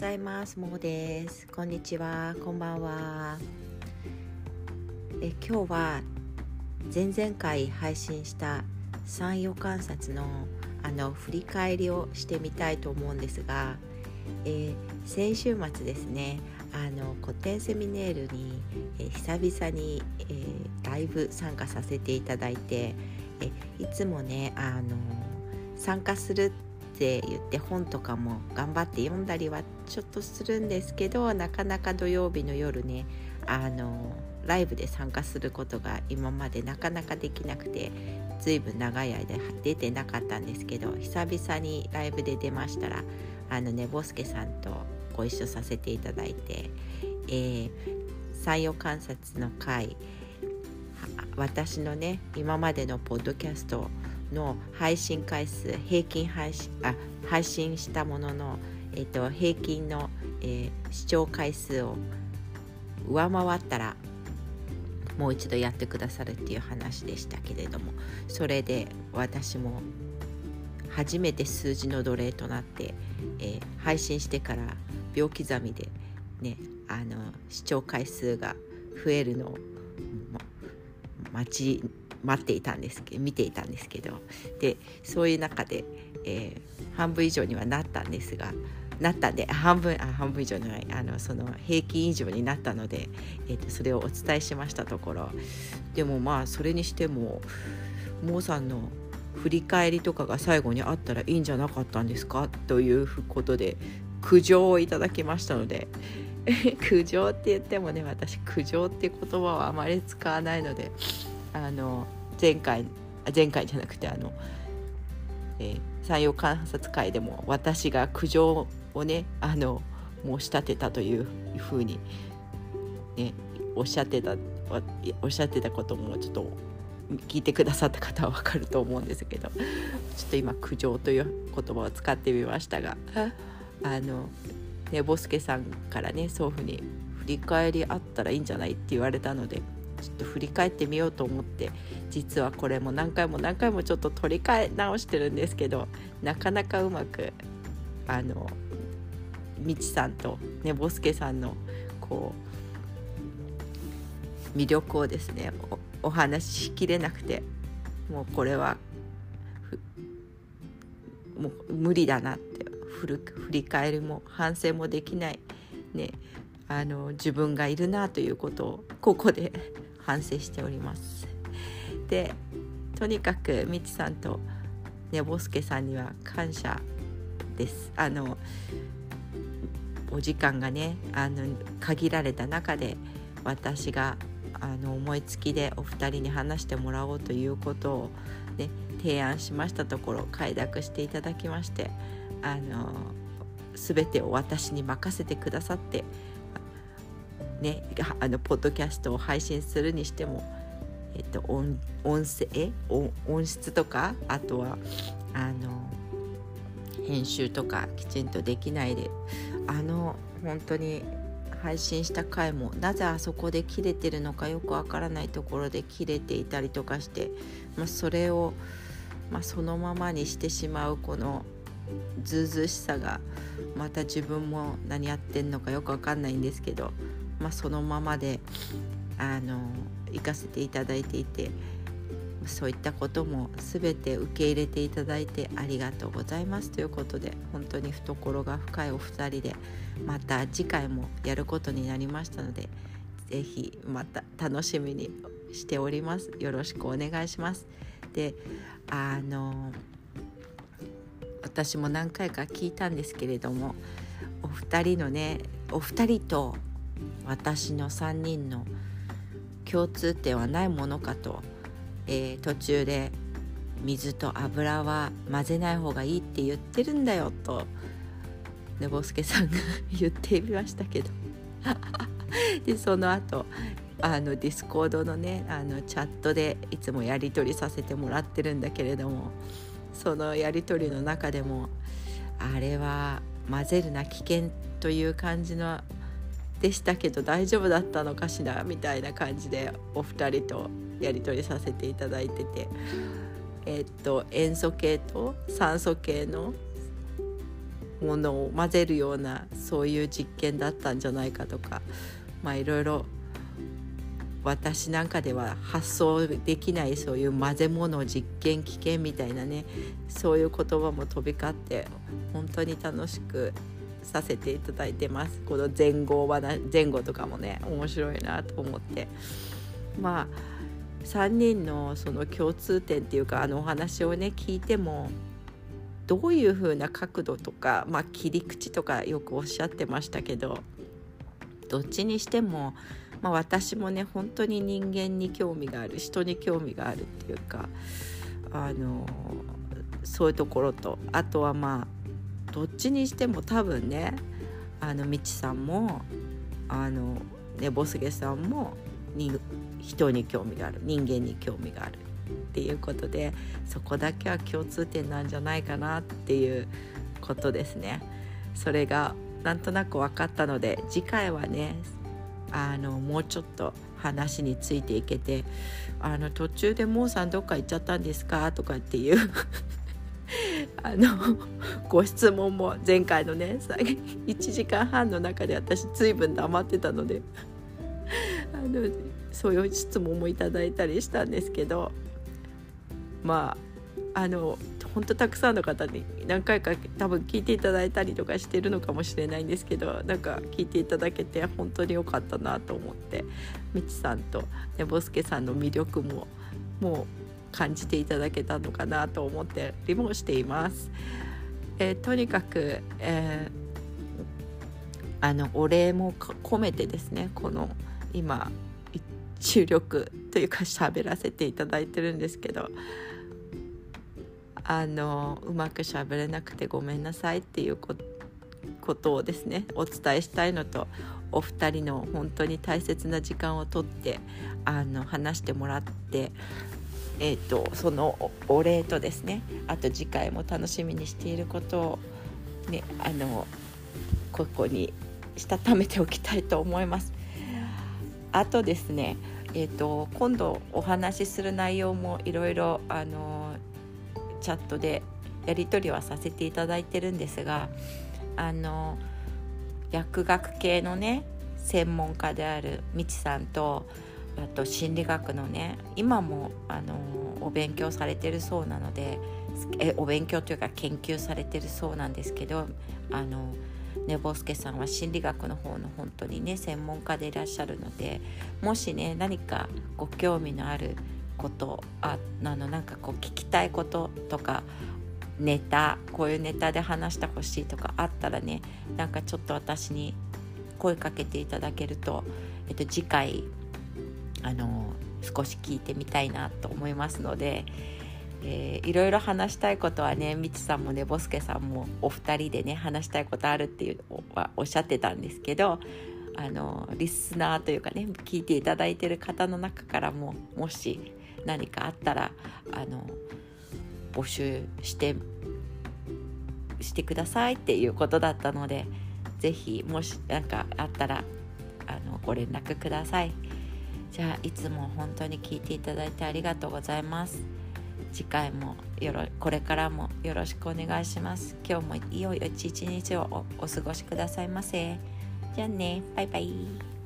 ざいます。ももです。こんにちは。こんばんは。え今日は前々回配信した産業観察のあの振り返りをしてみたいと思うんですが、えー、先週末ですねあの古典セミネールに、えー、久々に、えー、ライブ参加させていただいて、えいつもねあの参加するってって言って本とかも頑張って読んだりはちょっとするんですけどなかなか土曜日の夜ねあのライブで参加することが今までなかなかできなくてずいぶん長い間出てなかったんですけど久々にライブで出ましたらあのねボスケさんとご一緒させていただいて、えー、採用観察の会私のね今までのポッドキャストの配信回数平均配信あ配信したものの、えーと、平均の、えー、視聴回数を上回ったらもう一度やってくださるっていう話でしたけれどもそれで私も初めて数字の奴隷となって、えー、配信してから秒刻みでねあの視聴回数が増えるのを、待ち待っていたんですけど見ていたんですけどでそういう中で、えー、半分以上にはなったんですがなったんで半分あ半分以上じゃないあのその平均以上になったので、えーと、それをお伝えしましたところでもまあそれにしてもモーさんの振り返りとかが最後にあったらいいんじゃなかったんですか？ということで苦情をいただきましたので 苦情って言ってもね私苦情って言葉はあまり使わないのであの前回前回じゃなくてあの、えー、産業観察会でも私が苦情をねあの申し立てたというふうに、ね、おっしゃってたおっしゃってたこともちょっと聞いてくださった方は分かると思うんですけどちょっと今苦情という言葉を使ってみましたがあのねボスケさんからねそういうふうに振り返りあったらいいんじゃないって言われたのでちょっと振り返ってみようと思って実はこれも何回も何回もちょっと取り替え直してるんですけどなかなかうまくあのみちさんとねボスケさんのこう魅力をですねお話ししきれなくてもうこれはもう無理だなって振り返りも反省もできない、ね、あの自分がいるなということをここで反省しております。でとにかくみちさんとねぼすけさんには感謝です。あのお時間がねあの限られた中で私があの思いつきでお二人に話してもらおうということを、ね、提案しましたところ快諾していただきましてあの全てを私に任せてくださってね、あのポッドキャストを配信するにしても、えっと、音音声音質とかあとはあの編集とかきちんとできないであの本当に配信した回もなぜあそこで切れてるのかよくわからないところで切れていたりとかして、まあ、それを、まあ、そのままにしてしまうこのずうずうしさがまた自分も何やってんのかよくわかんないんですけどまあ、そのままであの行かせていただいていてそういったことも全て受け入れていただいてありがとうございますということで本当に懐が深いお二人でまた次回もやることになりましたので是非また楽しみにしております。よろしくお願いします。であの私も何回か聞いたんですけれどもお二人のねお二人と私の3人の共通点はないものかと、えー、途中で水と油は混ぜない方がいいって言ってるんだよと。寝ぼすけさんが言ってみましたけど。でその後あのディスコードのねあのチャットでいつもやり取りさせてもらってるんだけれどもそのやり取りの中でもあれは混ぜるな危険という感じのでしたけど大丈夫だったのかしらみたいな感じでお二人とやり取りさせていただいてて。え、っと塩素系と酸素系のものを混ぜるようなそういう実験だったんじゃないかとか。まあいろいろ私なんかでは発想できないそういう混ぜ物実験危険みたいなねそういう言葉も飛び交って本当に楽しくさせていただいてます。この前後は前後とかもね面白いなと思って。まあ3人のその共通点っていうかあのお話をね聞いてもどういう風な角度とか、まあ、切り口とかよくおっしゃってましたけどどっちにしても、まあ、私もね本当に人間に興味がある人に興味があるっていうかあのそういうところとあとはまあどっちにしても多分ねあのみちさんもあのねボスゲさんもに人に興味がある人間に興味があるっていうことでそこだけは共通点なんじゃないかなっていうことですね。それがなんとなく分かったので次回はねあのもうちょっと話についていけてあの途中で「もうさんどっか行っちゃったんですか?」とかっていう あのご質問も前回のね 1時間半の中で私随分黙ってたので あのそういう質問もいただいたりしたんですけどまああの本当たくさんの方に何回か多分聞いていただいたりとかしてるのかもしれないんですけどなんか聞いていただけて本当に良かったなと思ってみちさんとねぼすけさんの魅力ももう感じていただけたのかなと思ってりもしています。えー、とにかく、えー、あのお礼も込めてですねこの今注力というか喋らせていただいてるんですけどあのうまく喋れなくてごめんなさいっていうことをですねお伝えしたいのとお二人の本当に大切な時間をとってあの話してもらって、えーと、とそのお礼とですねあと次回も楽しみにしていることを、ね、あのここにしたためておきたいと思います。あとですね、えーと、今度お話しする内容もいろいろあのチャットでやり取りはさせていただいてるんですがあの薬学系のね専門家であるみちさんとあと心理学のね今もあのお勉強されてるそうなのでえお勉強というか研究されてるそうなんですけどあのねぼすけさんは心理学の方の本当にね専門家でいらっしゃるのでもしね何かご興味のあることああのなんかこう聞きたいこととかネタこういうネタで話してほしいとかあったらねなんかちょっと私に声かけていただけると、えっと、次回あの少し聞いてみたいなと思いますので。えー、いろいろ話したいことはねみちさんもねボスケさんもお二人でね話したいことあるっていうはおっしゃってたんですけどあのリスナーというかね聞いていただいてる方の中からももし何かあったらあの募集してしてくださいっていうことだったので是非もし何かあったらあのご連絡ください。じゃあいつも本当に聞いていただいてありがとうございます。次回もよろこれからもよろしくお願いします。今日もいよいよ一日をお過ごしくださいませ。じゃあね。バイバイ。